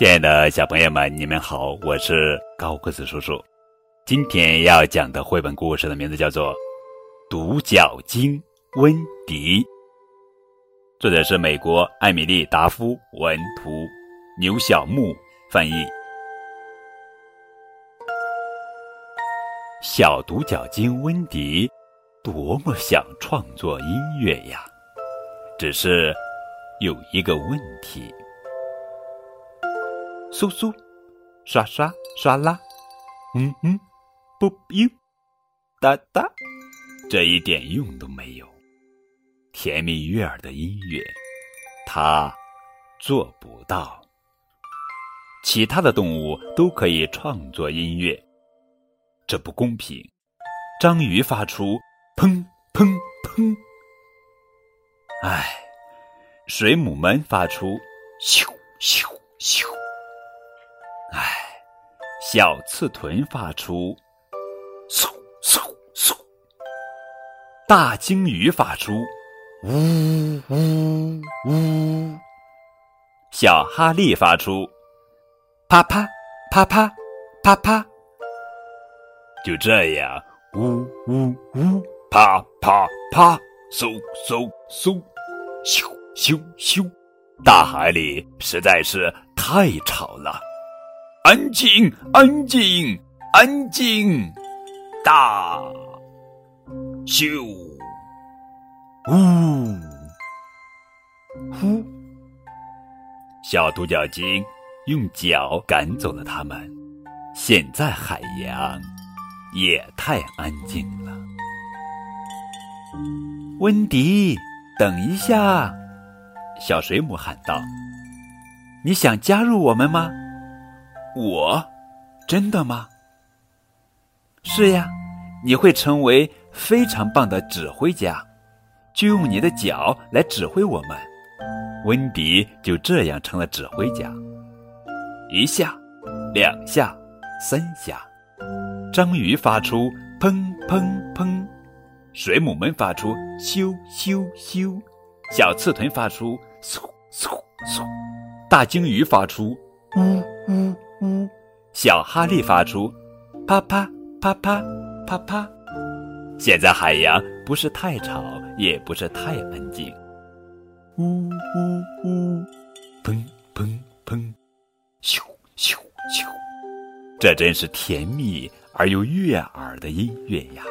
亲爱的小朋友们，你们好，我是高个子叔叔。今天要讲的绘本故事的名字叫做《独角鲸温迪》，作者是美国艾米丽·达夫文图，牛小木翻译。小独角鲸温迪多么想创作音乐呀，只是有一个问题。簌簌，刷刷刷啦，嗯嗯，不哟，哒哒，这一点用都没有。甜蜜悦耳的音乐，它做不到。其他的动物都可以创作音乐，这不公平。章鱼发出砰砰砰，唉，水母们发出咻咻咻。小刺豚发出嗖嗖嗖，大鲸鱼发出呜呜呜，小哈利发出啪啪啪啪啪啪，就这样呜呜呜，啪啪啪，嗖嗖嗖，咻咻咻，大海里实在是太吵了。安静，安静，安静！大咻，呜，呼！小独角鲸用脚赶走了它们。现在海洋也太安静了。温迪，等一下！小水母喊道：“你想加入我们吗？”我，真的吗？是呀，你会成为非常棒的指挥家，就用你的脚来指挥我们。温迪就这样成了指挥家。一下，两下，三下，章鱼发出砰砰砰，水母们发出咻咻咻，小刺豚发出嗖嗖嗖，大鲸鱼发出呜呜。呜，小哈利发出啪啪啪啪啪啪。现在海洋不是太吵，也不是太安静。呜呜呜，砰砰砰，咻咻咻，这真是甜蜜而又悦耳的音乐呀！